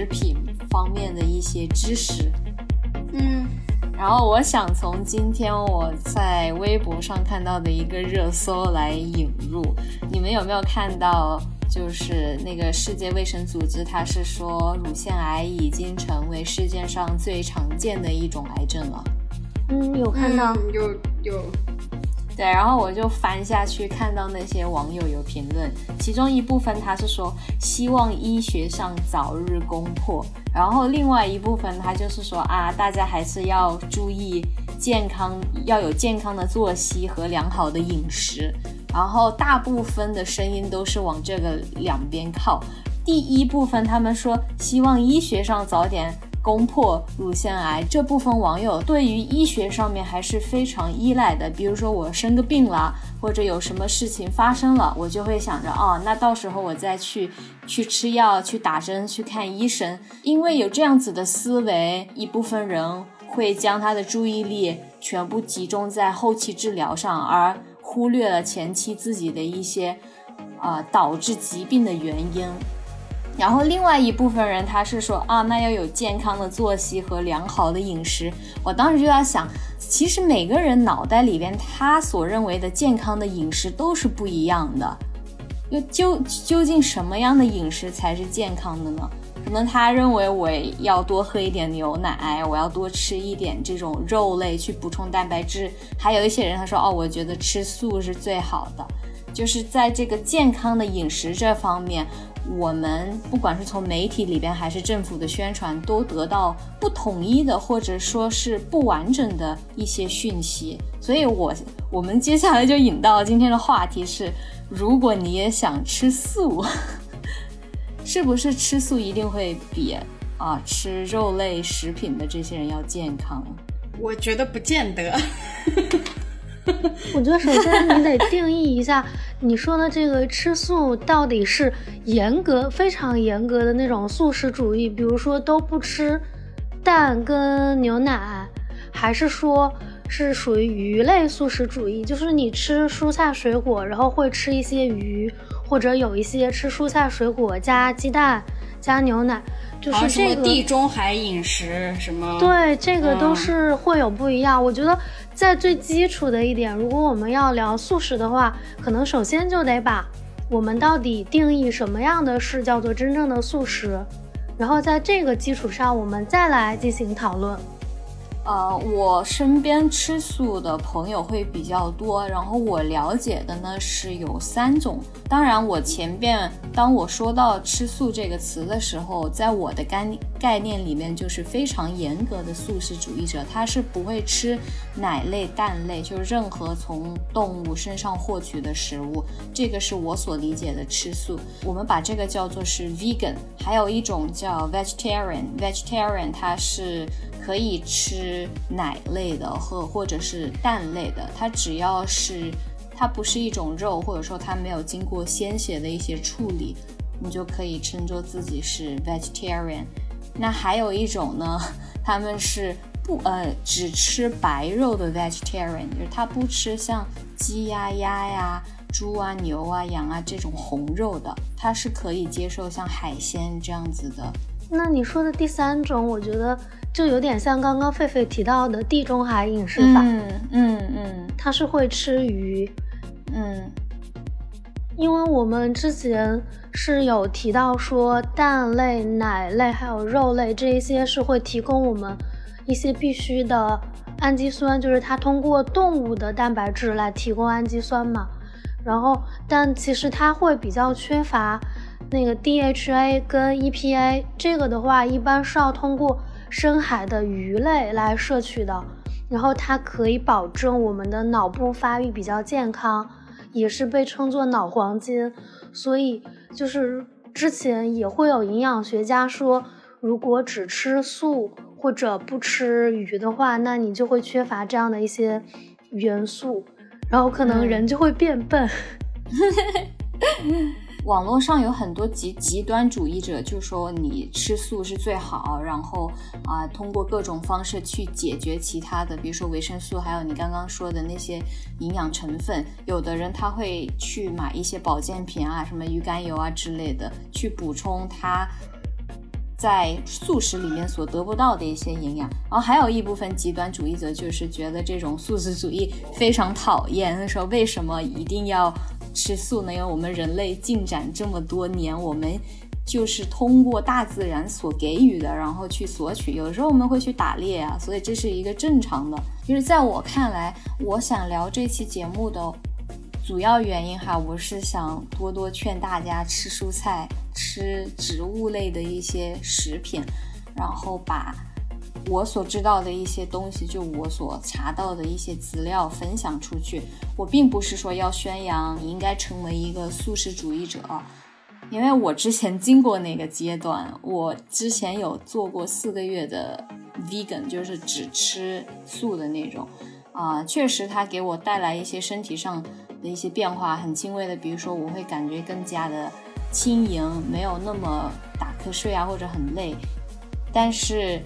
食品方面的一些知识。嗯，然后我想从今天我在微博上看到的一个热搜来引入，你们有没有看到？就是那个世界卫生组织，它是说乳腺癌已经成为世界上最常见的一种癌症了。嗯，有看到，有有。对，然后我就翻下去，看到那些网友有评论，其中一部分他是说希望医学上早日攻破，然后另外一部分他就是说啊，大家还是要注意健康，要有健康的作息和良好的饮食。然后大部分的声音都是往这个两边靠。第一部分，他们说希望医学上早点攻破乳腺癌。这部分网友对于医学上面还是非常依赖的。比如说我生个病了，或者有什么事情发生了，我就会想着，哦，那到时候我再去去吃药、去打针、去看医生。因为有这样子的思维，一部分人会将他的注意力全部集中在后期治疗上，而。忽略了前期自己的一些，呃，导致疾病的原因。然后另外一部分人他是说啊，那要有健康的作息和良好的饮食。我当时就在想，其实每个人脑袋里边他所认为的健康的饮食都是不一样的。又究究竟什么样的饮食才是健康的呢？可能他认为我要多喝一点牛奶，我要多吃一点这种肉类去补充蛋白质。还有一些人他说哦，我觉得吃素是最好的。就是在这个健康的饮食这方面，我们不管是从媒体里边还是政府的宣传，都得到不统一的或者说是不完整的一些讯息。所以，我我们接下来就引到今天的话题是：如果你也想吃素。是不是吃素一定会比啊吃肉类食品的这些人要健康？我觉得不见得。我觉得首先你得定义一下，你说的这个吃素到底是严格、非常严格的那种素食主义，比如说都不吃蛋跟牛奶，还是说是属于鱼类素食主义，就是你吃蔬菜水果，然后会吃一些鱼。或者有一些吃蔬菜水果加鸡蛋加牛奶，就是这个地中海饮食什么？对，这个都是会有不一样。我觉得在最基础的一点，如果我们要聊素食的话，可能首先就得把我们到底定义什么样的是叫做真正的素食，然后在这个基础上，我们再来进行讨论。呃，我身边吃素的朋友会比较多，然后我了解的呢是有三种。当然，我前边当我说到吃素这个词的时候，在我的概概念里面就是非常严格的素食主义者，他是不会吃奶类、蛋类，就是任何从动物身上获取的食物。这个是我所理解的吃素。我们把这个叫做是 vegan，还有一种叫 vegetarian，vegetarian 它是。可以吃奶类的或或者是蛋类的，它只要是它不是一种肉，或者说它没有经过鲜血的一些处理，你就可以称作自己是 vegetarian。那还有一种呢，他们是不呃只吃白肉的 vegetarian，就是他不吃像鸡呀、鸭呀、猪啊、牛啊、羊啊这种红肉的，他是可以接受像海鲜这样子的。那你说的第三种，我觉得。就有点像刚刚狒狒提到的地中海饮食法，嗯嗯嗯，他是会吃鱼，嗯，因为我们之前是有提到说蛋类、奶类还有肉类这一些是会提供我们一些必须的氨基酸，就是它通过动物的蛋白质来提供氨基酸嘛，然后但其实它会比较缺乏那个 DHA 跟 EPA，这个的话一般是要通过。深海的鱼类来摄取的，然后它可以保证我们的脑部发育比较健康，也是被称作脑黄金。所以就是之前也会有营养学家说，如果只吃素或者不吃鱼的话，那你就会缺乏这样的一些元素，然后可能人就会变笨。网络上有很多极极端主义者，就说你吃素是最好，然后啊，通过各种方式去解决其他的，比如说维生素，还有你刚刚说的那些营养成分。有的人他会去买一些保健品啊，什么鱼肝油啊之类的，去补充他在素食里面所得不到的一些营养。然后还有一部分极端主义者就是觉得这种素食主义非常讨厌，说为什么一定要吃素呢？因为我们人类进展这么多年，我们。就是通过大自然所给予的，然后去索取。有时候我们会去打猎啊，所以这是一个正常的。就是在我看来，我想聊这期节目的主要原因哈，我是想多多劝大家吃蔬菜、吃植物类的一些食品，然后把我所知道的一些东西，就我所查到的一些资料分享出去。我并不是说要宣扬你应该成为一个素食主义者。因为我之前经过那个阶段，我之前有做过四个月的 vegan，就是只吃素的那种，啊，确实它给我带来一些身体上的一些变化，很轻微的，比如说我会感觉更加的轻盈，没有那么打瞌睡啊，或者很累。但是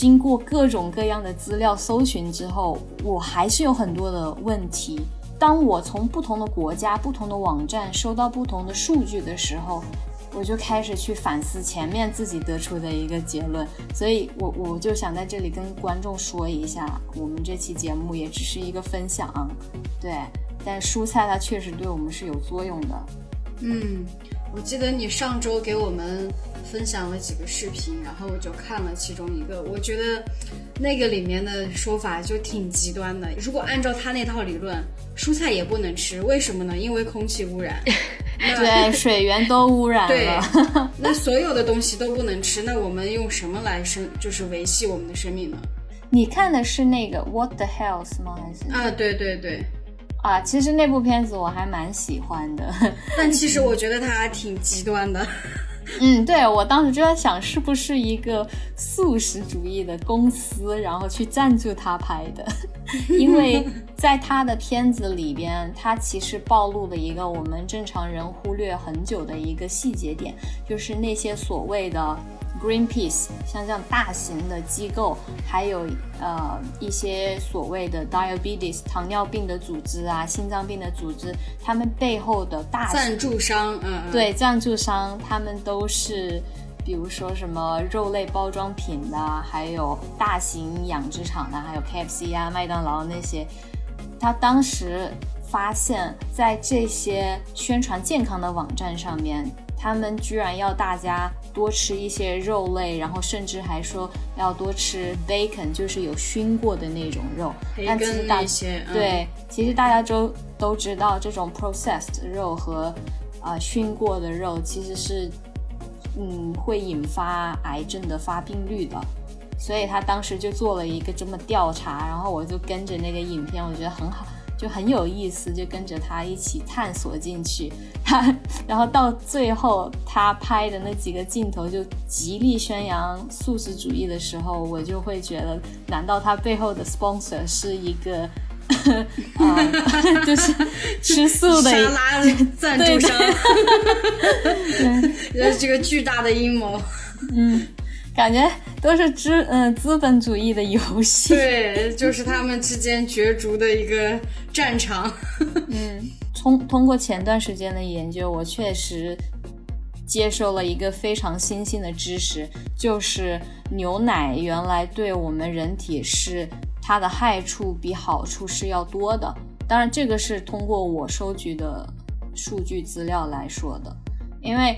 经过各种各样的资料搜寻之后，我还是有很多的问题。当我从不同的国家、不同的网站收到不同的数据的时候，我就开始去反思前面自己得出的一个结论。所以，我我就想在这里跟观众说一下，我们这期节目也只是一个分享，对。但蔬菜它确实对我们是有作用的。嗯，我记得你上周给我们。分享了几个视频，然后我就看了其中一个，我觉得那个里面的说法就挺极端的。如果按照他那套理论，蔬菜也不能吃，为什么呢？因为空气污染，对，水源都污染了。那所有的东西都不能吃，那我们用什么来生，就是维系我们的生命呢？你看的是那个 What the Health 吗？还是啊，对对对，啊，其实那部片子我还蛮喜欢的，但其实我觉得他挺极端的。嗯，对我当时就在想，是不是一个素食主义的公司，然后去赞助他拍的？因为在他的片子里边，他其实暴露了一个我们正常人忽略很久的一个细节点，就是那些所谓的。Greenpeace 像这样大型的机构，还有呃一些所谓的 diabetes 糖尿病的组织啊，心脏病的组织，他们背后的大赞助商，嗯，对，赞助商，他们都是，比如说什么肉类包装品的，还有大型养殖场的，还有 KFC 啊、麦当劳那些，他当时发现，在这些宣传健康的网站上面，他们居然要大家。多吃一些肉类，然后甚至还说要多吃 bacon，就是有熏过的那种肉。但其实大对，其实大家都都知道，这种 processed 肉和啊熏过的肉其实是嗯会引发癌症的发病率的。所以他当时就做了一个这么调查，然后我就跟着那个影片，我觉得很好。就很有意思，就跟着他一起探索进去。他，然后到最后他拍的那几个镜头就极力宣扬素食主义的时候，我就会觉得，难道他背后的 sponsor 是一个，啊，就是吃素的沙拉赞助商？对，这个巨大的阴谋。嗯。感觉都是资嗯资本主义的游戏，对，就是他们之间角逐的一个战场。嗯，通通过前段时间的研究，我确实接受了一个非常新兴的知识，就是牛奶原来对我们人体是它的害处比好处是要多的。当然，这个是通过我收集的数据资料来说的，因为。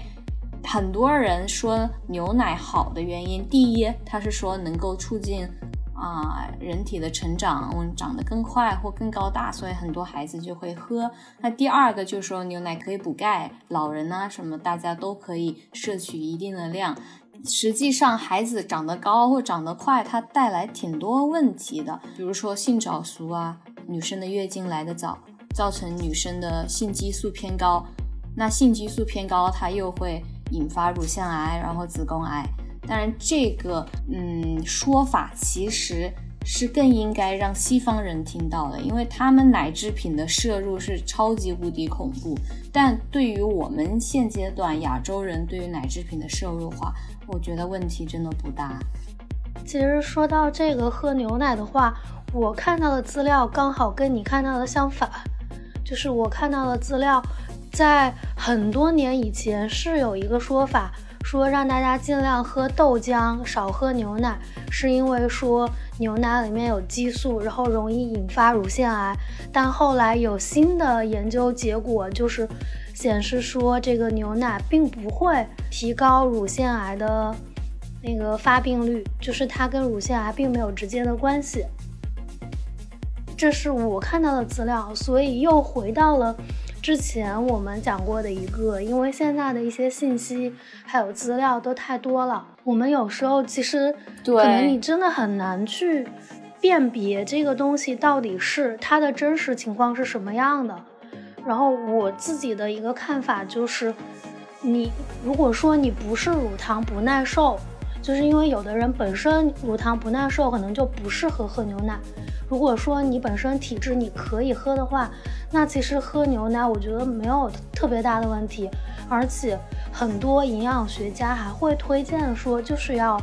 很多人说牛奶好的原因，第一，它是说能够促进啊人体的成长，长得更快或更高大，所以很多孩子就会喝。那第二个就是说牛奶可以补钙，老人啊什么大家都可以摄取一定的量。实际上，孩子长得高或长得快，它带来挺多问题的，比如说性早熟啊，女生的月经来得早，造成女生的性激素偏高。那性激素偏高，它又会。引发乳腺癌，然后子宫癌。当然，这个嗯说法其实是更应该让西方人听到的，因为他们奶制品的摄入是超级无敌恐怖。但对于我们现阶段亚洲人对于奶制品的摄入话，我觉得问题真的不大。其实说到这个喝牛奶的话，我看到的资料刚好跟你看到的相反，就是我看到的资料。在很多年以前，是有一个说法，说让大家尽量喝豆浆，少喝牛奶，是因为说牛奶里面有激素，然后容易引发乳腺癌。但后来有新的研究结果，就是显示说这个牛奶并不会提高乳腺癌的那个发病率，就是它跟乳腺癌并没有直接的关系。这是我看到的资料，所以又回到了。之前我们讲过的一个，因为现在的一些信息还有资料都太多了，我们有时候其实可能你真的很难去辨别这个东西到底是它的真实情况是什么样的。然后我自己的一个看法就是，你如果说你不是乳糖不耐受，就是因为有的人本身乳糖不耐受，可能就不适合喝牛奶。如果说你本身体质你可以喝的话，那其实喝牛奶我觉得没有特别大的问题，而且很多营养学家还会推荐说，就是要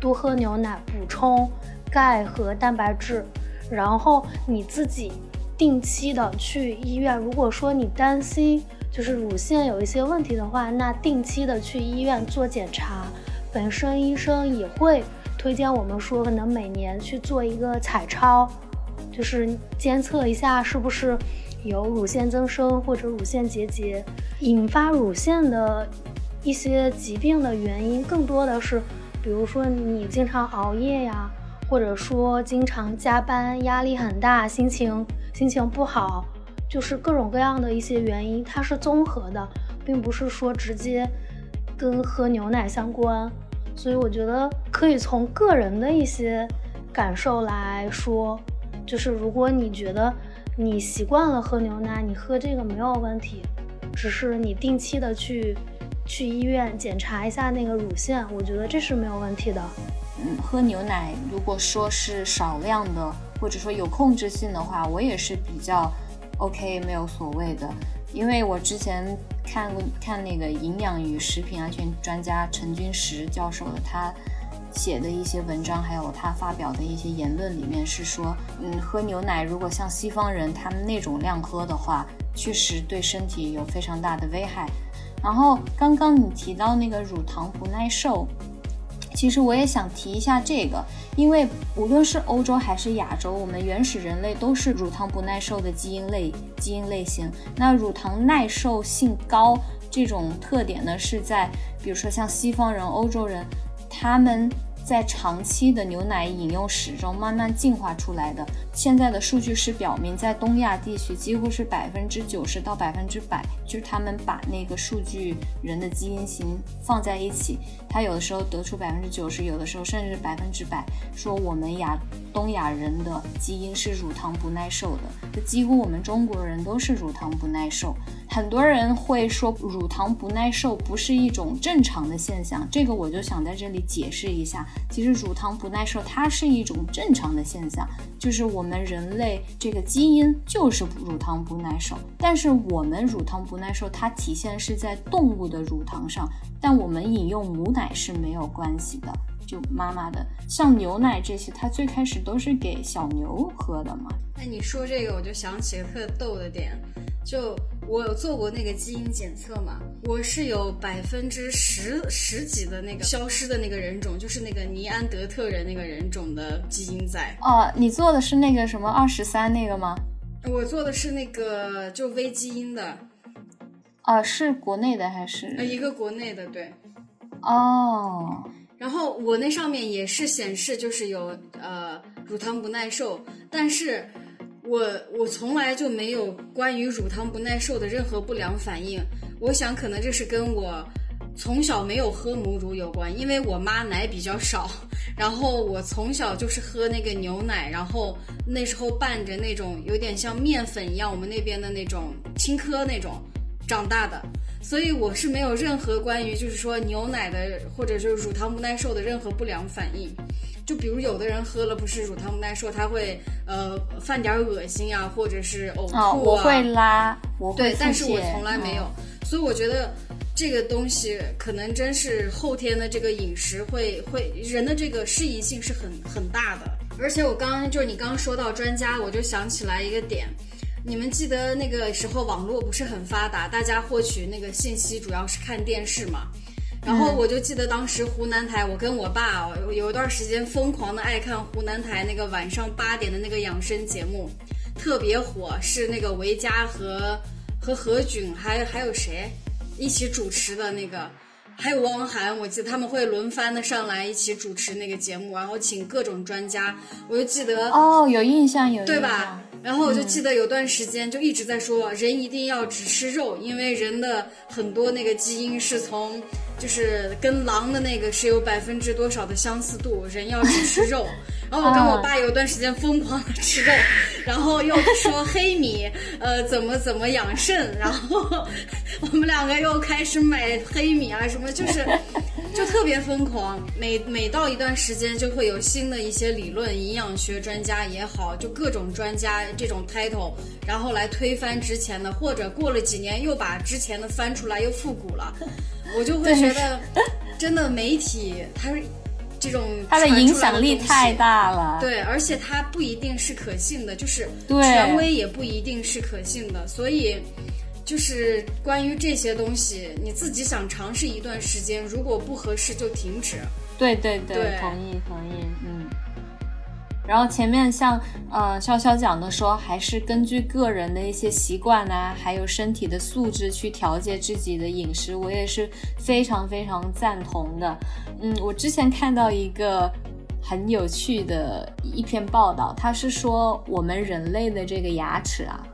多喝牛奶补充钙和蛋白质，然后你自己定期的去医院。如果说你担心就是乳腺有一些问题的话，那定期的去医院做检查，本身医生也会。推荐我们说，可能每年去做一个彩超，就是监测一下是不是有乳腺增生或者乳腺结节，引发乳腺的一些疾病的原因，更多的是，比如说你经常熬夜呀，或者说经常加班，压力很大，心情心情不好，就是各种各样的一些原因，它是综合的，并不是说直接跟喝牛奶相关。所以我觉得可以从个人的一些感受来说，就是如果你觉得你习惯了喝牛奶，你喝这个没有问题，只是你定期的去去医院检查一下那个乳腺，我觉得这是没有问题的。嗯，喝牛奶如果说是少量的，或者说有控制性的话，我也是比较 OK，没有所谓的。因为我之前看过看那个营养与食品安全专家陈君石教授的他写的一些文章，还有他发表的一些言论里面是说，嗯，喝牛奶如果像西方人他们那种量喝的话，确实对身体有非常大的危害。然后刚刚你提到那个乳糖不耐受。其实我也想提一下这个，因为无论是欧洲还是亚洲，我们原始人类都是乳糖不耐受的基因类基因类型。那乳糖耐受性高这种特点呢，是在比如说像西方人、欧洲人，他们。在长期的牛奶饮用史中慢慢进化出来的。现在的数据是表明，在东亚地区几乎是百分之九十到百分之百，就是他们把那个数据人的基因型放在一起，他有的时候得出百分之九十，有的时候甚至百分之百，说我们亚东亚人的基因是乳糖不耐受的，就几乎我们中国人都是乳糖不耐受。很多人会说乳糖不耐受不是一种正常的现象，这个我就想在这里解释一下。其实乳糖不耐受它是一种正常的现象，就是我们人类这个基因就是乳糖不耐受。但是我们乳糖不耐受它体现是在动物的乳糖上，但我们饮用母奶是没有关系的。就妈妈的，像牛奶这些，它最开始都是给小牛喝的嘛。哎，你说这个我就想起个特逗的点。就我有做过那个基因检测嘛，我是有百分之十十几的那个消失的那个人种，就是那个尼安德特人那个人种的基因在。哦，你做的是那个什么二十三那个吗？我做的是那个就微基因的。啊，是国内的还是？呃，一个国内的，对。哦。然后我那上面也是显示就是有呃乳糖不耐受，但是。我我从来就没有关于乳糖不耐受的任何不良反应，我想可能这是跟我从小没有喝母乳有关，因为我妈奶比较少，然后我从小就是喝那个牛奶，然后那时候拌着那种有点像面粉一样，我们那边的那种青稞那种长大的，所以我是没有任何关于就是说牛奶的或者就是乳糖不耐受的任何不良反应。就比如有的人喝了不是乳糖不耐受，他会呃犯点恶心啊，或者是呕吐啊。我会拉，我会对，但是我从来没有，所以我觉得这个东西可能真是后天的这个饮食会会人的这个适宜性是很很大的。而且我刚刚就是你刚刚说到专家，我就想起来一个点，你们记得那个时候网络不是很发达，大家获取那个信息主要是看电视嘛？然后我就记得当时湖南台，我跟我爸有一段时间疯狂的爱看湖南台那个晚上八点的那个养生节目，特别火，是那个维嘉和和何炅还还有谁一起主持的那个。还有汪涵，我记得他们会轮番的上来一起主持那个节目，然后请各种专家。我就记得哦，有印象有对吧？然后我就记得有段时间就一直在说，人一定要只吃肉，因为人的很多那个基因是从就是跟狼的那个是有百分之多少的相似度，人要只吃肉。然后我跟我爸有段时间疯狂的吃肉，然后又说黑米，呃，怎么怎么养肾，然后 我们两个又开始买黑米啊，什么就是，就特别疯狂。每每到一段时间，就会有新的一些理论，营养学专家也好，就各种专家这种 title，然后来推翻之前的，或者过了几年又把之前的翻出来又复古了，我就会觉得，真的媒体它是。这种它的影响力太大了，对，而且它不一定是可信的，就是权威也不一定是可信的，所以就是关于这些东西，你自己想尝试一段时间，如果不合适就停止。对对对，同意同意，嗯。然后前面像呃潇潇讲的说，还是根据个人的一些习惯呐，还有身体的素质去调节自己的饮食，我也是非常非常赞同的。嗯，我之前看到一个很有趣的一篇报道，它是说我们人类的这个牙齿啊，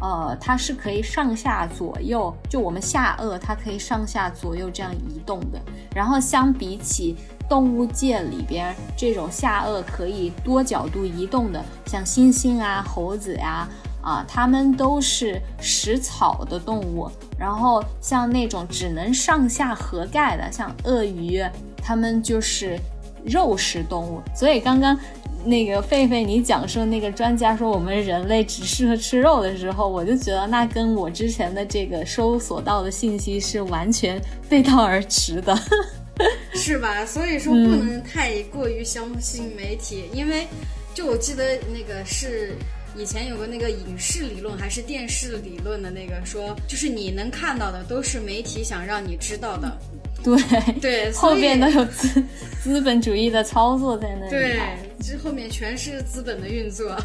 呃，它是可以上下左右，就我们下颚它可以上下左右这样移动的。然后相比起动物界里边这种下颚可以多角度移动的，像猩猩啊、猴子呀，啊，它们都是食草的动物。然后像那种只能上下合盖的，像鳄鱼，它们就是肉食动物。所以刚刚那个狒狒你讲说那个专家说我们人类只适合吃肉的时候，我就觉得那跟我之前的这个搜索到的信息是完全背道而驰的。是吧？所以说不能太过于相信媒体，因为就我记得那个是以前有个那个影视理论还是电视理论的那个说，就是你能看到的都是媒体想让你知道的。对对，后面都有资资本主义的操作在那里。对，这后面全是资本的运作。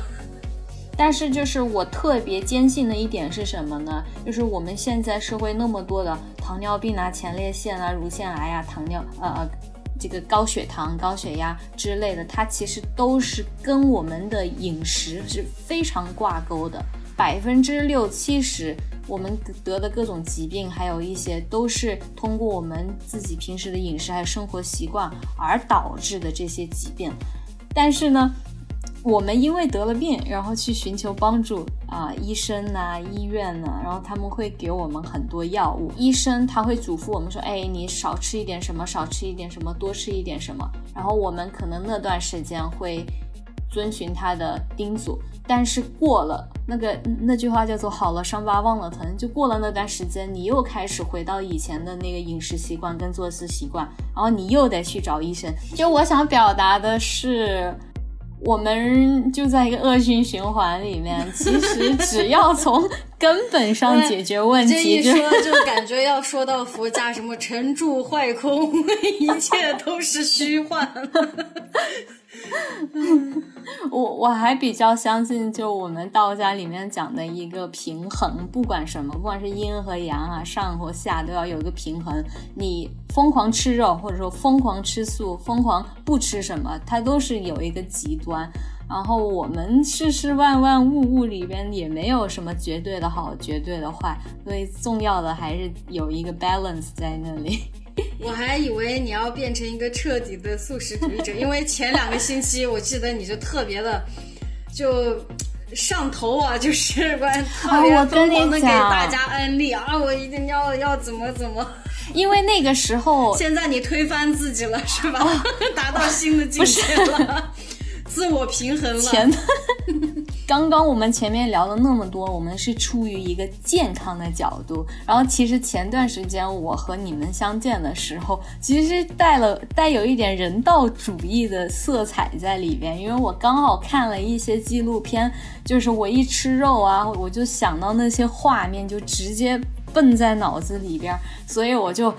但是，就是我特别坚信的一点是什么呢？就是我们现在社会那么多的糖尿病啊、前列腺啊、乳腺癌啊、糖尿呃这个高血糖、高血压之类的，它其实都是跟我们的饮食是非常挂钩的。百分之六七十我们得的各种疾病，还有一些都是通过我们自己平时的饮食还有生活习惯而导致的这些疾病。但是呢？我们因为得了病，然后去寻求帮助啊，医生呐，医院呐，然后他们会给我们很多药物。医生他会嘱咐我们说，哎，你少吃一点什么，少吃一点什么，多吃一点什么。然后我们可能那段时间会遵循他的叮嘱，但是过了那个那句话叫做“好了伤疤忘了疼”，就过了那段时间，你又开始回到以前的那个饮食习惯跟作息习惯，然后你又得去找医生。就我想表达的是。我们就在一个恶性循环里面，其实只要从根本上解决问题，这一说就感觉要说到佛家什么沉住坏空，一切都是虚幻。我我还比较相信，就我们道家里面讲的一个平衡，不管什么，不管是阴和阳啊，上和下，都要有一个平衡。你疯狂吃肉，或者说疯狂吃素，疯狂不吃什么，它都是有一个极端。然后我们世事万万物物里边也没有什么绝对的好，绝对的坏，所以重要的还是有一个 balance 在那里。我还以为你要变成一个彻底的素食主义者，因为前两个星期我记得你就特别的就上头啊，就是关 特别疯狂的给大家安利啊，我一定要要怎么怎么。因为那个时候，现在你推翻自己了是吧？达到新的境界了。自我平衡了。前段刚刚我们前面聊了那么多，我们是出于一个健康的角度。然后其实前段时间我和你们相见的时候，其实带了带有一点人道主义的色彩在里边，因为我刚好看了一些纪录片，就是我一吃肉啊，我就想到那些画面，就直接蹦在脑子里边，所以我就。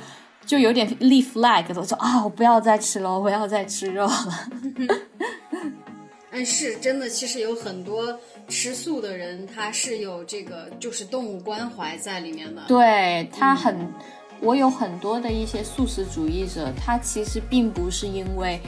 就有点立 flag，我说啊，我不要再吃了，我不要再吃肉了。哎，是真的，其实有很多吃素的人，他是有这个就是动物关怀在里面的。对他很，我有很多的一些素食主义者，他其实并不是因为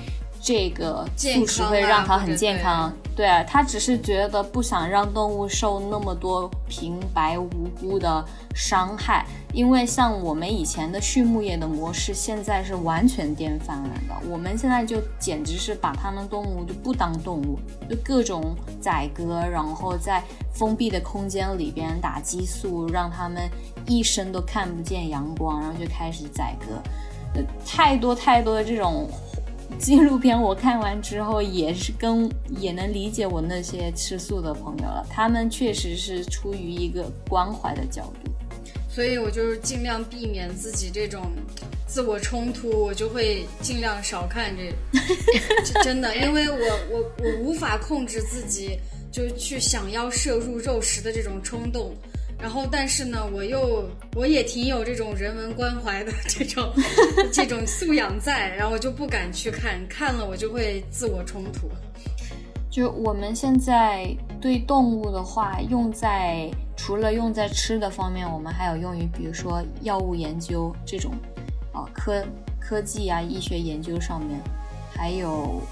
这个素食会让它很健康，对啊，他只是觉得不想让动物受那么多平白无辜的伤害。因为像我们以前的畜牧业的模式，现在是完全颠翻了的。我们现在就简直是把它们动物就不当动物，就各种宰割，然后在封闭的空间里边打激素，让它们一生都看不见阳光，然后就开始宰割。呃，太多太多的这种纪录片，我看完之后也是跟也能理解我那些吃素的朋友了。他们确实是出于一个关怀的角度。所以我就是尽量避免自己这种自我冲突，我就会尽量少看这，真的，因为我我我无法控制自己，就去想要摄入肉食的这种冲动。然后，但是呢，我又我也挺有这种人文关怀的这种 这种素养在，然后我就不敢去看，看了我就会自我冲突。就我们现在对动物的话，用在。除了用在吃的方面，我们还有用于，比如说药物研究这种，啊科科技啊医学研究上面，还有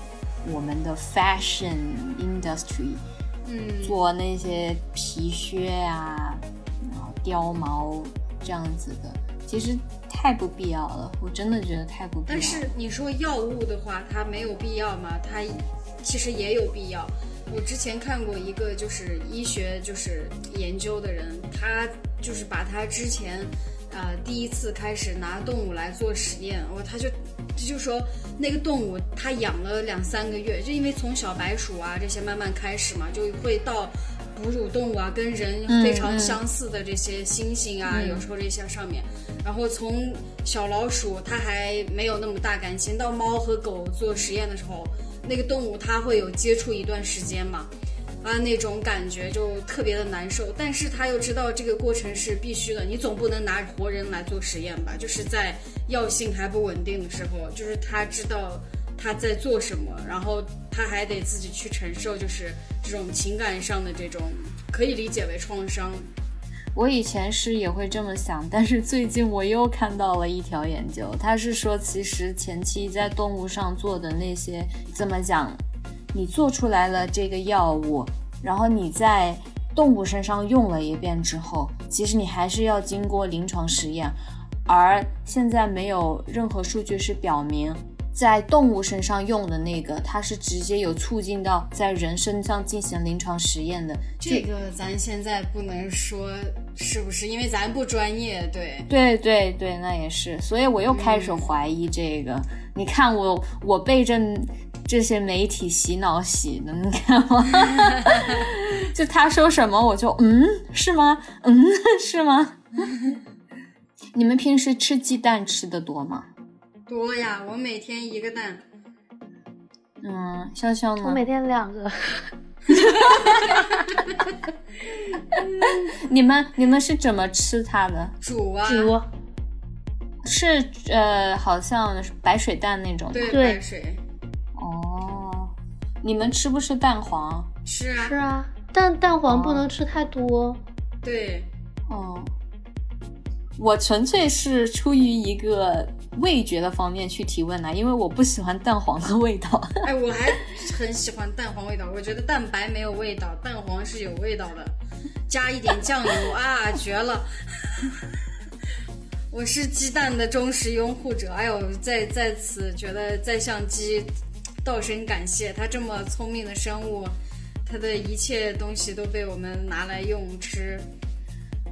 我们的 fashion industry，嗯，做那些皮靴啊，貂毛这样子的，其实太不必要了，我真的觉得太不必要。但是你说药物的话，它没有必要吗？它其实也有必要。我之前看过一个就是医学就是研究的人，他就是把他之前，呃，第一次开始拿动物来做实验，我他就他就说那个动物他养了两三个月，就因为从小白鼠啊这些慢慢开始嘛，就会到哺乳动物啊跟人非常相似的这些猩猩啊，有时候这些上面，然后从小老鼠它还没有那么大感情，到猫和狗做实验的时候。那个动物它会有接触一段时间嘛，啊，那种感觉就特别的难受。但是他又知道这个过程是必须的，你总不能拿活人来做实验吧？就是在药性还不稳定的时候，就是他知道他在做什么，然后他还得自己去承受，就是这种情感上的这种可以理解为创伤。我以前是也会这么想，但是最近我又看到了一条研究，他是说，其实前期在动物上做的那些，怎么讲，你做出来了这个药物，然后你在动物身上用了一遍之后，其实你还是要经过临床实验，而现在没有任何数据是表明。在动物身上用的那个，它是直接有促进到在人身上进行临床实验的。这个咱现在不能说是不是，因为咱不专业。对，对对对，那也是。所以我又开始怀疑这个。你看我，我被这这些媒体洗脑洗的，你看吗？就他说什么，我就嗯，是吗？嗯，是吗？你们平时吃鸡蛋吃的多吗？多呀，我每天一个蛋。嗯，潇潇呢？我每天两个。你们你们是怎么吃它的？煮啊。煮。是呃，好像白水蛋那种。对，白水。哦。你们吃不吃蛋黄？吃啊。是啊，但蛋黄不能吃太多。对。哦。我纯粹是出于一个。味觉的方面去提问呢，因为我不喜欢蛋黄的味道。哎，我还很喜欢蛋黄味道，我觉得蛋白没有味道，蛋黄是有味道的，加一点酱油啊，绝了！我是鸡蛋的忠实拥护者，哎呦，在在此觉得在向鸡道声感谢，它这么聪明的生物，它的一切东西都被我们拿来用吃。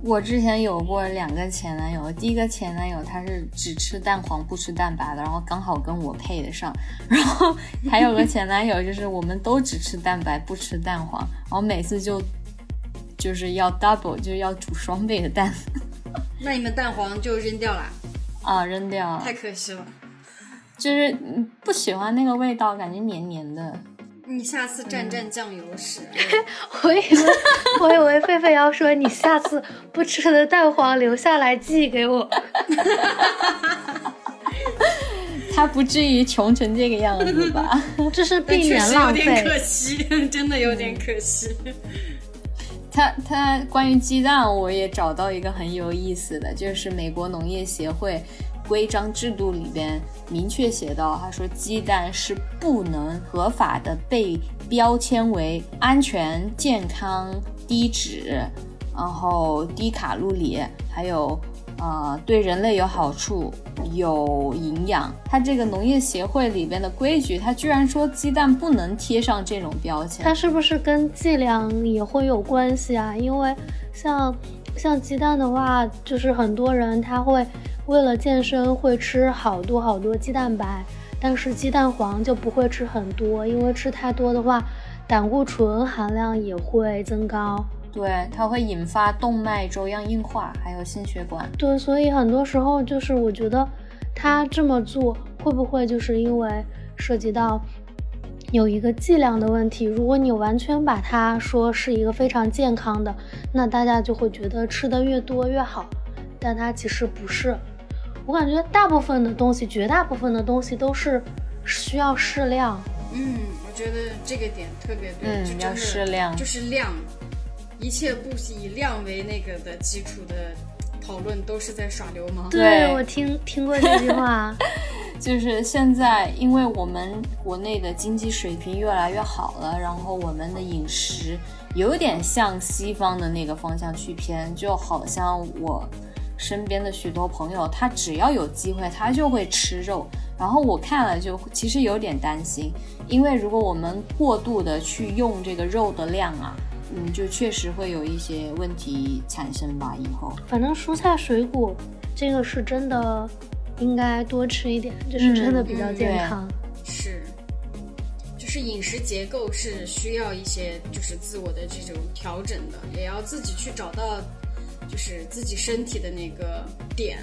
我之前有过两个前男友，第一个前男友他是只吃蛋黄不吃蛋白的，然后刚好跟我配得上。然后还有个前男友就是我们都只吃蛋白不吃蛋黄，然后每次就 就是要 double 就是要煮双倍的蛋。那你们蛋黄就扔掉了？啊，扔掉。太可惜了，就是不喜欢那个味道，感觉黏黏的。你下次蘸蘸酱油吃。我以为我以为狒狒要说你下次不吃的蛋黄留下来寄给我。他不至于穷成这个样子吧？这是避免实有点浪费。可惜，真的有点可惜。他他关于鸡蛋，我也找到一个很有意思的，就是美国农业协会规章制度里边明确写到，他说鸡蛋是不能合法的被标签为安全、健康、低脂，然后低卡路里，还有呃对人类有好处、有营养。它这个农业协会里边的规矩，它居然说鸡蛋不能贴上这种标签。它是不是跟剂量也会有关系啊？因为像像鸡蛋的话，就是很多人他会为了健身会吃好多好多鸡蛋白，但是鸡蛋黄就不会吃很多，因为吃太多的话，胆固醇含量也会增高。对，它会引发动脉粥样硬化，还有心血管。对，所以很多时候就是我觉得他这么做会不会就是因为涉及到有一个剂量的问题？如果你完全把它说是一个非常健康的，那大家就会觉得吃的越多越好，但它其实不是。我感觉大部分的东西，绝大部分的东西都是需要适量。嗯，我觉得这个点特别对，嗯要就真的适量就是量，一切不以量为那个的基础的讨论都是在耍流氓。对我听听过这句话。就是现在，因为我们国内的经济水平越来越好了，然后我们的饮食有点向西方的那个方向去偏，就好像我身边的许多朋友，他只要有机会，他就会吃肉。然后我看了就其实有点担心，因为如果我们过度的去用这个肉的量啊，嗯，就确实会有一些问题产生吧，以后。反正蔬菜水果这个是真的应该多吃一点，这是真的比较健康。是，就是饮食结构是需要一些就是自我的这种调整的，也要自己去找到就是自己身体的那个点。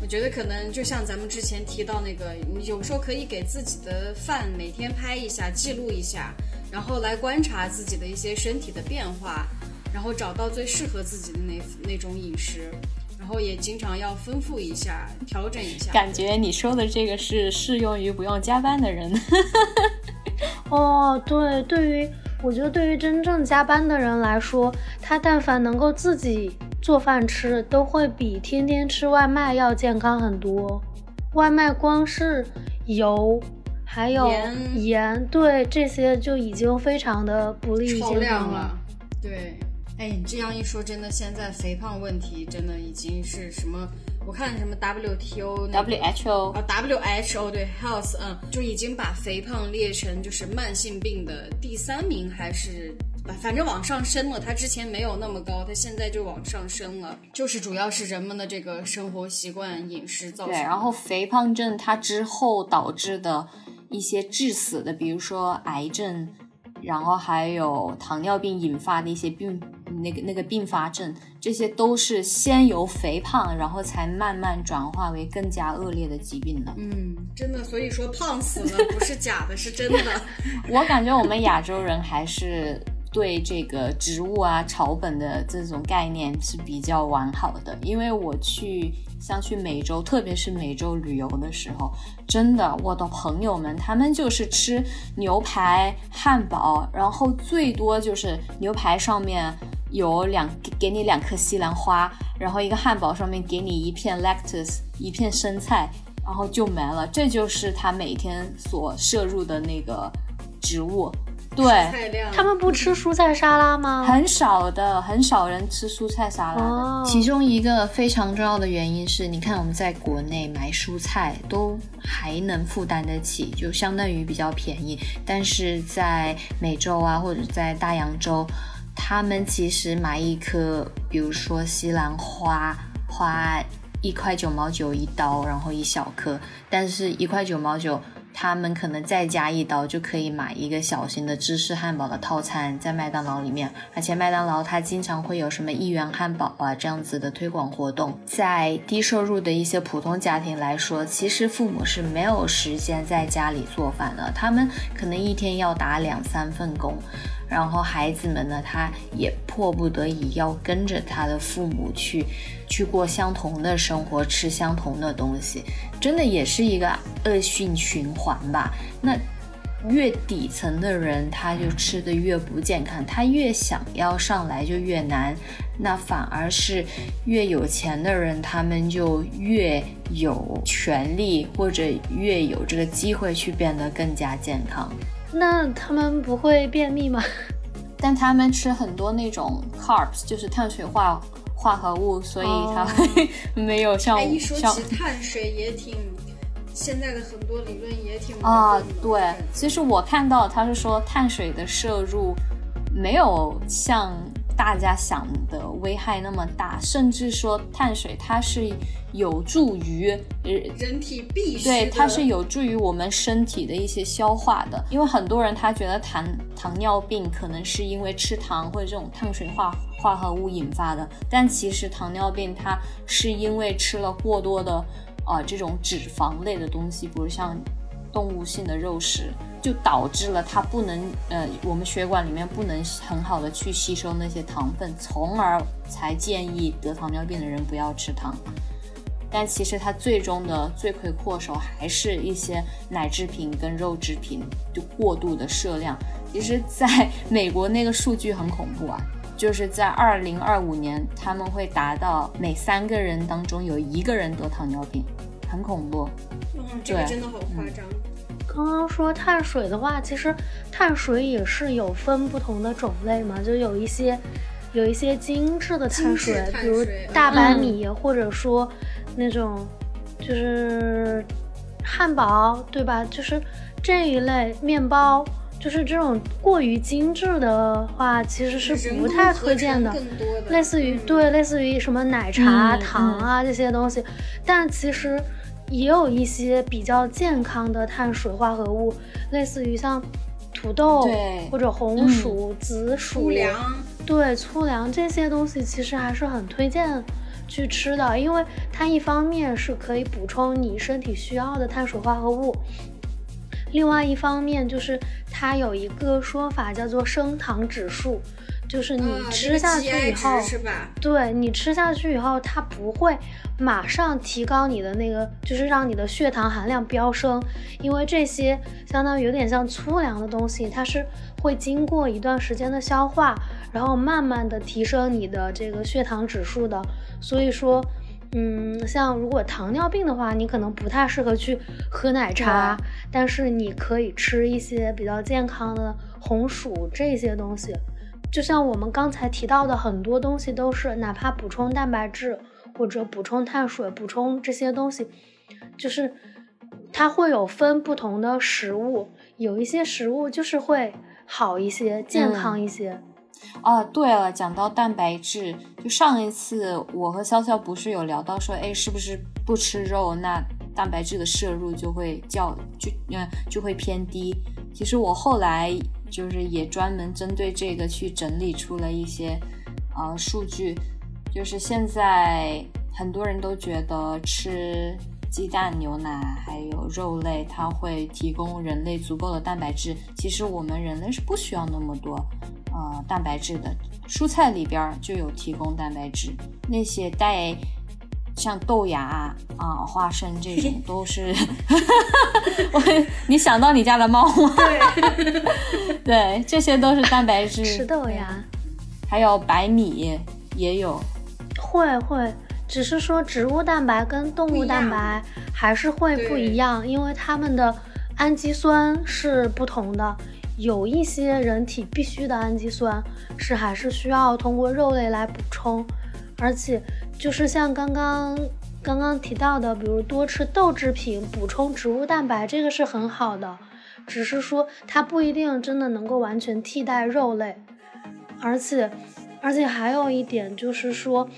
我觉得可能就像咱们之前提到那个，你有时候可以给自己的饭每天拍一下，记录一下，然后来观察自己的一些身体的变化，然后找到最适合自己的那那种饮食，然后也经常要丰富一下，调整一下。感觉你说的这个是适用于不用加班的人。哦，对，对于我觉得对于真正加班的人来说，他但凡能够自己做饭吃，都会比天天吃外卖要健康很多。外卖光是油，还有盐盐，对这些就已经非常的不利于超健康量了。对，哎，你这样一说，真的现在肥胖问题真的已经是什么？我看什么 WTO 那个 WHO 啊 WHO 对 Health 嗯，就已经把肥胖列成就是慢性病的第三名，还是反正往上升了。它之前没有那么高，它现在就往上升了，就是主要是人们的这个生活习惯、饮食造成对，的。然后肥胖症它之后导致的一些致死的，比如说癌症，然后还有糖尿病引发的一些病，那个那个并发症，这些都是先由肥胖，然后才慢慢转化为更加恶劣的疾病的。嗯，真的，所以说胖死了 不是假的，是真的。我感觉我们亚洲人还是对这个植物啊、草本的这种概念是比较完好的，因为我去像去美洲，特别是美洲旅游的时候，真的我的朋友们他们就是吃牛排、汉堡，然后最多就是牛排上面有两给你两颗西兰花，然后一个汉堡上面给你一片 lettuce，一片生菜。然后就没了，这就是他每天所摄入的那个植物。对，他们不吃蔬菜沙拉吗？很少的，很少人吃蔬菜沙拉的。哦其中一个非常重要的原因是，你看我们在国内买蔬菜都还能负担得起，就相当于比较便宜。但是在美洲啊，或者在大洋洲，他们其实买一颗，比如说西兰花，花一块九毛九一刀，然后一小颗，但是一块九毛九他们可能再加一刀就可以买一个小型的芝士汉堡的套餐，在麦当劳里面。而且麦当劳它经常会有什么一元汉堡啊这样子的推广活动。在低收入的一些普通家庭来说，其实父母是没有时间在家里做饭的，他们可能一天要打两三份工。然后孩子们呢，他也迫不得已要跟着他的父母去，去过相同的生活，吃相同的东西，真的也是一个恶性循环吧。那越底层的人，他就吃的越不健康，他越想要上来就越难。那反而是越有钱的人，他们就越有权利或者越有这个机会去变得更加健康。那他们不会便秘吗？但他们吃很多那种 carbs，就是碳水化化合物，所以他会没有像哎，一说起碳水也挺，现在的很多理论也挺啊矛盾，的。对，其实我看到他是说碳水的摄入没有像大家想的危害那么大，甚至说碳水它是有助于呃人体必须对，它是有助于我们身体的一些消化的，因为很多人他觉得糖糖尿病可能是因为吃糖或者这种碳水化化合物引发的，但其实糖尿病它是因为吃了过多的呃这种脂肪类的东西，比如像动物性的肉食，就导致了它不能呃我们血管里面不能很好的去吸收那些糖分，从而才建议得糖尿病的人不要吃糖。但其实它最终的罪魁祸首还是一些奶制品跟肉制品就过度的摄量。其实，在美国那个数据很恐怖啊，就是在二零二五年，他们会达到每三个人当中有一个人得糖尿病，很恐怖。嗯，这个对真的好夸张。刚刚说碳水的话，其实碳水也是有分不同的种类嘛，就有一些有一些精致的碳水，比如大白米，或者说那种就是汉堡，对吧？就是这一类面包，就是这种过于精致的话，其实是不太推荐的。类似于嗯对，类似于什么奶茶、嗯糖啊、这些东西，但其实也有一些比较健康的碳水化合物，类似于像土豆或者红薯、紫薯、粗粮，对粗粮这些东西，其实还是很推荐去吃的，因为它一方面是可以补充你身体需要的碳水化合物。另外一方面就是它有一个说法叫做升糖指数，就是你吃下去以后，值是吧？对你吃下去以后，它不会马上提高你的那个，就是让你的血糖含量飙升，因为这些相当于有点像粗粮的东西，它是会经过一段时间的消化，然后慢慢的提升你的这个血糖指数的。所以说，嗯，像如果糖尿病的话，你可能不太适合去喝奶茶，但是你可以吃一些比较健康的红薯这些东西。就像我们刚才提到的很多东西，都是哪怕补充蛋白质或者补充碳水、补充这些东西，就是它会有分不同的食物，有一些食物就是会好一些、健康一些。哦，对了，讲到蛋白质，就上一次我和潇潇不是有聊到说，哎，是不是不吃肉，那蛋白质的摄入就会较就嗯就会偏低？其实我后来就是也专门针对这个去整理出了一些呃数据，就是现在很多人都觉得吃鸡蛋、牛奶还有肉类，它会提供人类足够的蛋白质。其实我们人类是不需要那么多呃蛋白质的，蔬菜里边就有提供蛋白质，那些带像豆芽啊、啊花生这种 都是。我你想到你家的猫吗？对，对，这些都是蛋白质。吃豆芽还有白米也有。会会，只是说植物蛋白跟动物蛋白还是会不一样，因为它们的氨基酸是不同的。有一些人体必需的氨基酸是还是需要通过肉类来补充，而且就是像刚刚刚刚提到的，比如多吃豆制品补充植物蛋白，这个是很好的，只是说它不一定真的能够完全替代肉类，而且而且还有一点就是说，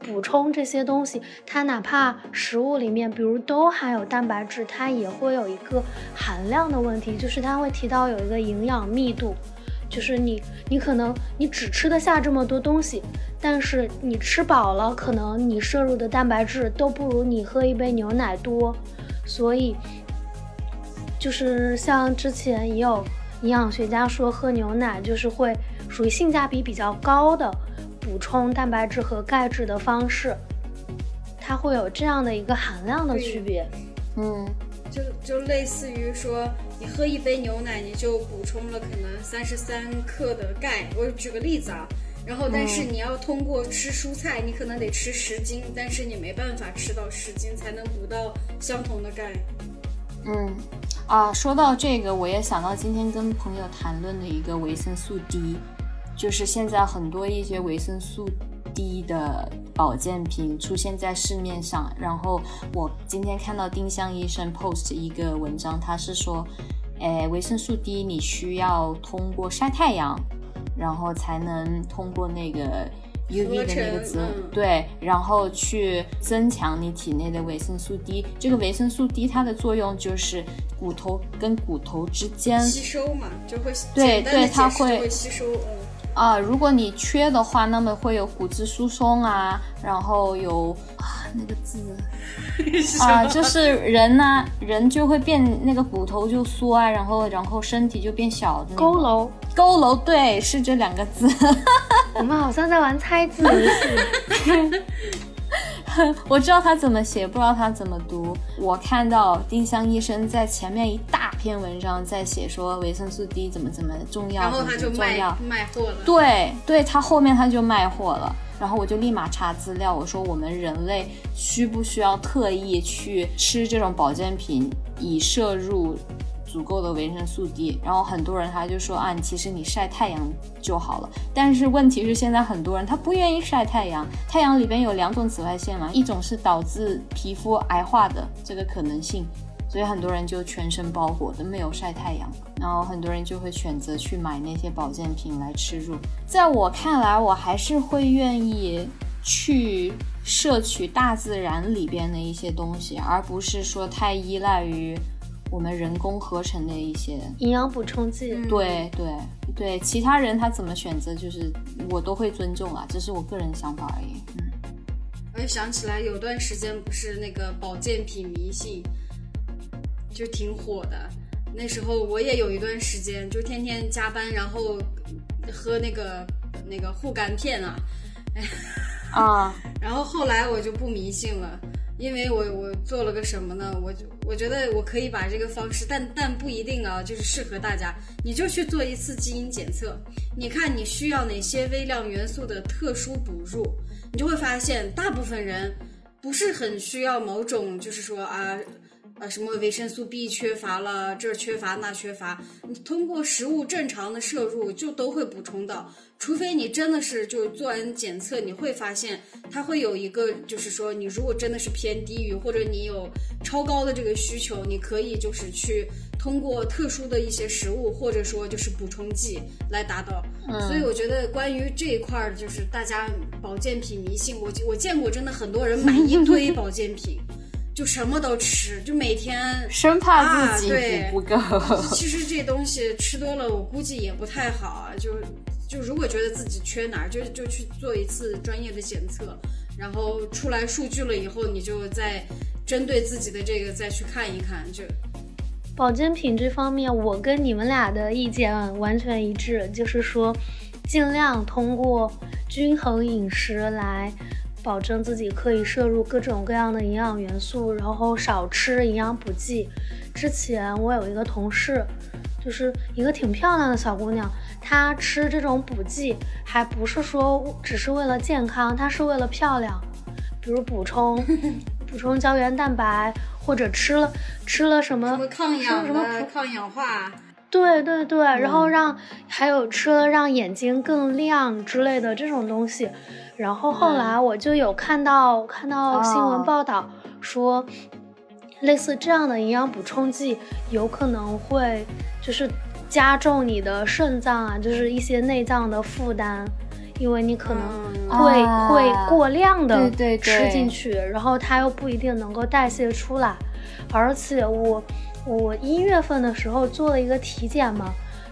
补充这些东西，它哪怕食物里面，比如都含有蛋白质，它也会有一个含量的问题，就是它会提到有一个营养密度，就是你你可能你只吃得下这么多东西，但是你吃饱了，可能你摄入的蛋白质都不如你喝一杯牛奶多，所以就是像之前也有营养学家说，喝牛奶就是会属于性价比比较高的。补充蛋白质和钙质的方式，它会有这样的一个含量的区别。嗯，就就类似于说，你喝一杯牛奶，你就补充了可能三十三克的钙。我举个例子啊，然后但是你要通过吃蔬菜，你可能得吃十斤，但是你没办法吃到十斤才能补到相同的钙。嗯，啊，说到这个，我也想到今天跟朋友谈论的一个维生素 D。就是现在很多一些维生素 D 的保健品出现在市面上，然后我今天看到丁香医生 post 一个文章，他是说，诶，维生素 D 你需要通过晒太阳，然后才能通过那个 UV 的那个紫，对，然后去增强你体内的维生素 D。这个维生素 D 它的作用就是骨头跟骨头之间吸收嘛，就会对对，它会吸收，嗯。啊，如果你缺的话，那么会有骨质疏松啊，然后有啊那个字 啊，就是人呢，人就会变那个骨头就缩啊，然后然后身体就变小的。佝偻，佝偻，对，是这两个字。我们好像在玩猜字游戏。我知道他怎么写，不知道他怎么读。我看到丁香医生在前面一大篇文章在写说维生素 D 怎么怎么重要，然后他就卖卖货了。对对，他后面他就卖货了，然后我就立马查资料，我说我们人类需不需要特意去吃这种保健品以摄入。足够的维生素 D，然后很多人他就说啊，其实你晒太阳就好了。但是问题是现在很多人他不愿意晒太阳，太阳里边有两种紫外线嘛，一种是导致皮肤癌化的这个可能性，所以很多人就全身包裹的没有晒太阳，然后很多人就会选择去买那些保健品来吃入。在我看来，我还是会愿意去摄取大自然里边的一些东西，而不是说太依赖于。我们人工合成的一些营养补充剂，对对对，其他人他怎么选择，就是我都会尊重啊，这是我个人想法而已。嗯，我也想起来有段时间不是那个保健品迷信就挺火的，那时候我也有一段时间就天天加班，然后喝那个那个护肝片啊，啊，然后后来我就不迷信了。因为我我做了个什么呢？我就我觉得我可以把这个方式，但但不一定啊，就是适合大家。你就去做一次基因检测，你看你需要哪些微量元素的特殊补入，你就会发现大部分人不是很需要某种，就是说啊。啊，什么维生素 B 缺乏了，这缺乏那缺乏，你通过食物正常的摄入就都会补充到，除非你真的是就做完检测，你会发现它会有一个，就是说你如果真的是偏低于，或者你有超高的这个需求，你可以就是去通过特殊的一些食物，或者说就是补充剂来达到。所以我觉得关于这一块儿，就是大家保健品迷信，我我见过真的很多人买一堆保健品。就什么都吃，就每天生怕自己补不够。其实这东西吃多了，我估计也不太好啊。就就如果觉得自己缺哪儿，就就去做一次专业的检测，然后出来数据了以后，你就再针对自己的这个再去看一看。就保健品这方面，我跟你们俩的意见完全一致，就是说尽量通过均衡饮食来。保证自己可以摄入各种各样的营养元素，然后少吃营养补剂。之前我有一个同事，就是一个挺漂亮的小姑娘，她吃这种补剂还不是说只是为了健康，她是为了漂亮，比如补充 补充胶原蛋白，或者吃了吃了什么什么抗氧什么抗氧化，对对对，然后让还有吃了让眼睛更亮之类的这种东西。然后后来我就有看到看到新闻报道说，类似这样的营养补充剂有可能会就是加重你的肾脏啊，就是一些内脏的负担，因为你可能会、啊。会过量的对对对。吃进去，然后它又不一定能够代谢出来。而且我我一月份的时候做了一个体检嘛，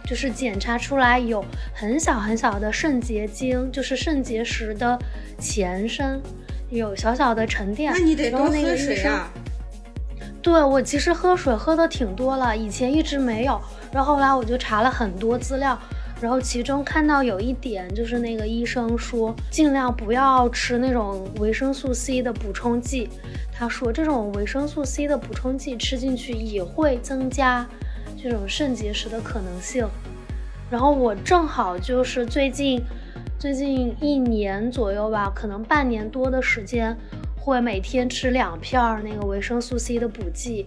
就是检查出来有很小很小的肾结晶，就是肾结石的前身，有小小的沉淀。那你得多喝水啊。对我其实喝水喝的挺多了，以前一直没有，然后后来我就查了很多资料，然后其中看到有一点就是那个医生说尽量不要吃那种维生素 C 的补充剂，他说这种维生素 C 的补充剂吃进去也会增加这种肾结石的可能性。然后我正好就是最近最近一年左右吧，可能半年多的时间，会每天吃两片儿那个维生素 C 的补剂。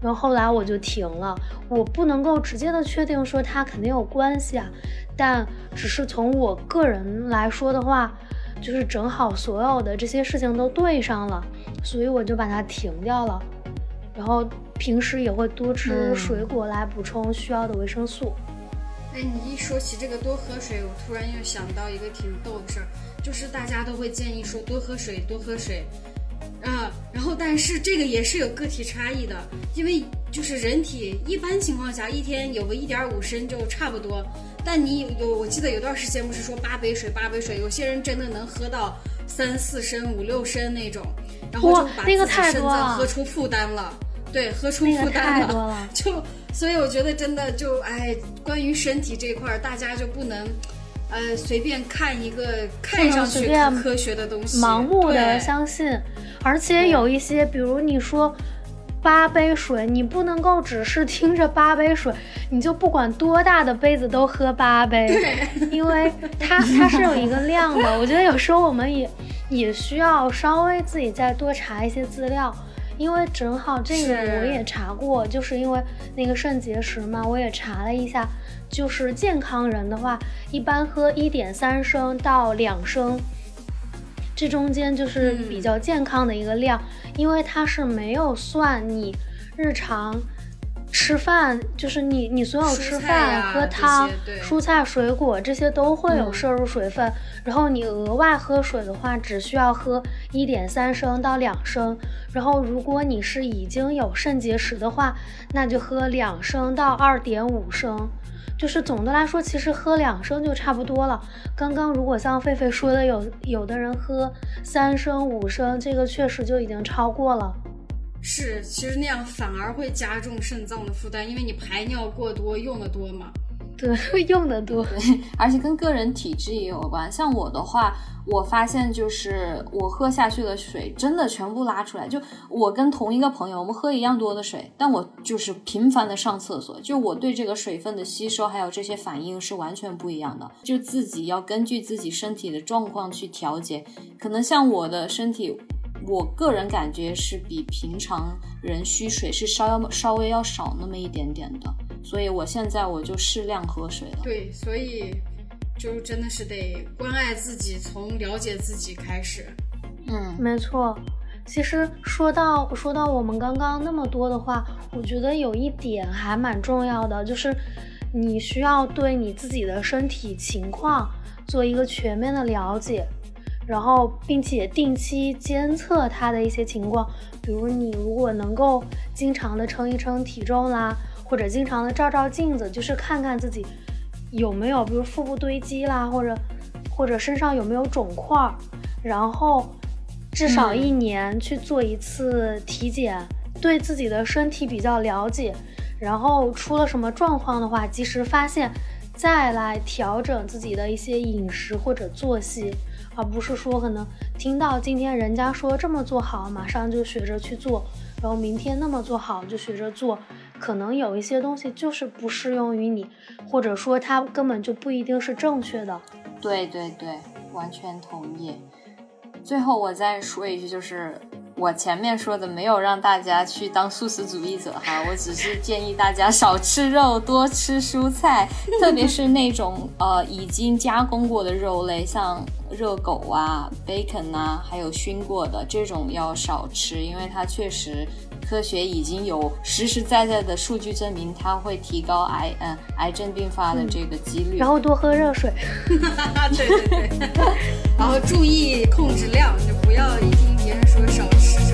然后后来我就停了，我不能够直接的确定说它肯定有关系啊，但只是从我个人来说的话，就是正好所有的这些事情都对上了，所以我就把它停掉了。然后平时也会多吃嗯。水果来补充需要的维生素。哎，你一说起这个多喝水，我突然又想到一个挺逗的事儿，就是大家都会建议说多喝水，多喝水，啊，然后但是这个也是有个体差异的，因为就是人体一般情况下一天有个一点五升就差不多，但你有有我记得有段时间不是说八杯水八杯水，有些人真的能喝到三四升五六升那种，然后就把那个自己肾太多了脏喝出负担了，对，喝出那个负担太多了 就所以我觉得真的就哎，关于身体这块儿，大家就不能。呃，随便看一个看上去随便科科学的东西，盲目的相信，而且有一些，比如你说八杯水，你不能够只是听着八杯水，你就不管多大的杯子都喝八杯，因为它 它是有一个量的。我觉得有时候我们也也需要稍微自己再多查一些资料。因为正好这个我也查过，就是因为那个肾结石嘛，我也查了一下，就是健康人的话，一般喝一点三升到两升，这中间就是比较健康的一个量，因为它是没有算你日常吃饭，就是你你所有吃饭、喝汤、蔬菜、水果这些都会有嗯摄入水分，然后你额外喝水的话，只需要喝一点三升到两升，然后如果你是已经有肾结石的话，那就喝两升到二点五升。就是总的来说，其实喝两升就差不多了。刚刚如果像狒狒说的有，有的人喝三升、五升，这个确实就已经超过了。是，其实那样反而会加重肾脏的负担，因为你排尿过多，用的多嘛。对，用的多。而且跟个人体质也有关。像我的话，我发现就是我喝下去的水真的全部拉出来。就我跟同一个朋友，我们喝一样多的水，但我就是频繁的上厕所，就我对这个水分的吸收还有这些反应是完全不一样的。就自己要根据自己身体的状况去调节。可能像我的身体。我个人感觉是比平常人需水是稍要稍微要少那么一点点的，所以我现在我就适量喝水了。对，所以就真的是得关爱自己，从了解自己开始。嗯，没错。其实说到说到我们刚刚那么多的话，我觉得有一点还蛮重要的，就是你需要对你自己的身体情况做一个全面的了解。然后，并且定期监测它的一些情况，比如你如果能够经常的称一称体重啦，或者经常的照照镜子，就是看看自己有没有，比如腹部堆积啦，或者或者身上有没有肿块儿，然后至少一年去做一次体检，对自己的身体比较了解，然后出了什么状况的话，及时发现，再来调整自己的一些饮食或者作息。而不是说可能听到今天人家说这么做好，马上就学着去做，然后明天那么做好就学着做，可能有一些东西就是不适用于你，或者说它根本就不一定是正确的。对对对，完全同意。最后我再说一句，就是我前面说的没有让大家去当素食主义者哈，我只是建议大家少吃肉，多吃蔬菜，特别是那种呃已经加工过的肉类，像热狗啊、bacon 啊，还有熏过的这种要少吃，因为它确实科学已经有实实在在的数据证明，它会提高癌呃癌症并发的这个几率。然后多喝热水。对 对对，然后注意控制量，就不要一听别人说少吃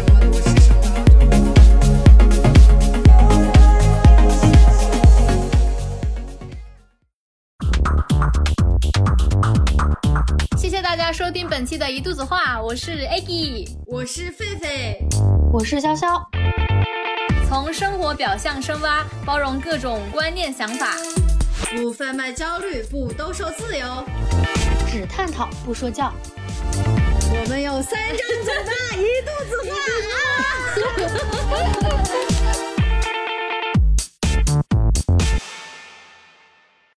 收听本期的一肚子话，我是 Aggie，我是狒狒，我是潇潇。从生活表象深挖，包容各种观念想法，不贩卖焦虑，不兜售自由，只探讨不说教。我们有三张嘴巴，一肚子话。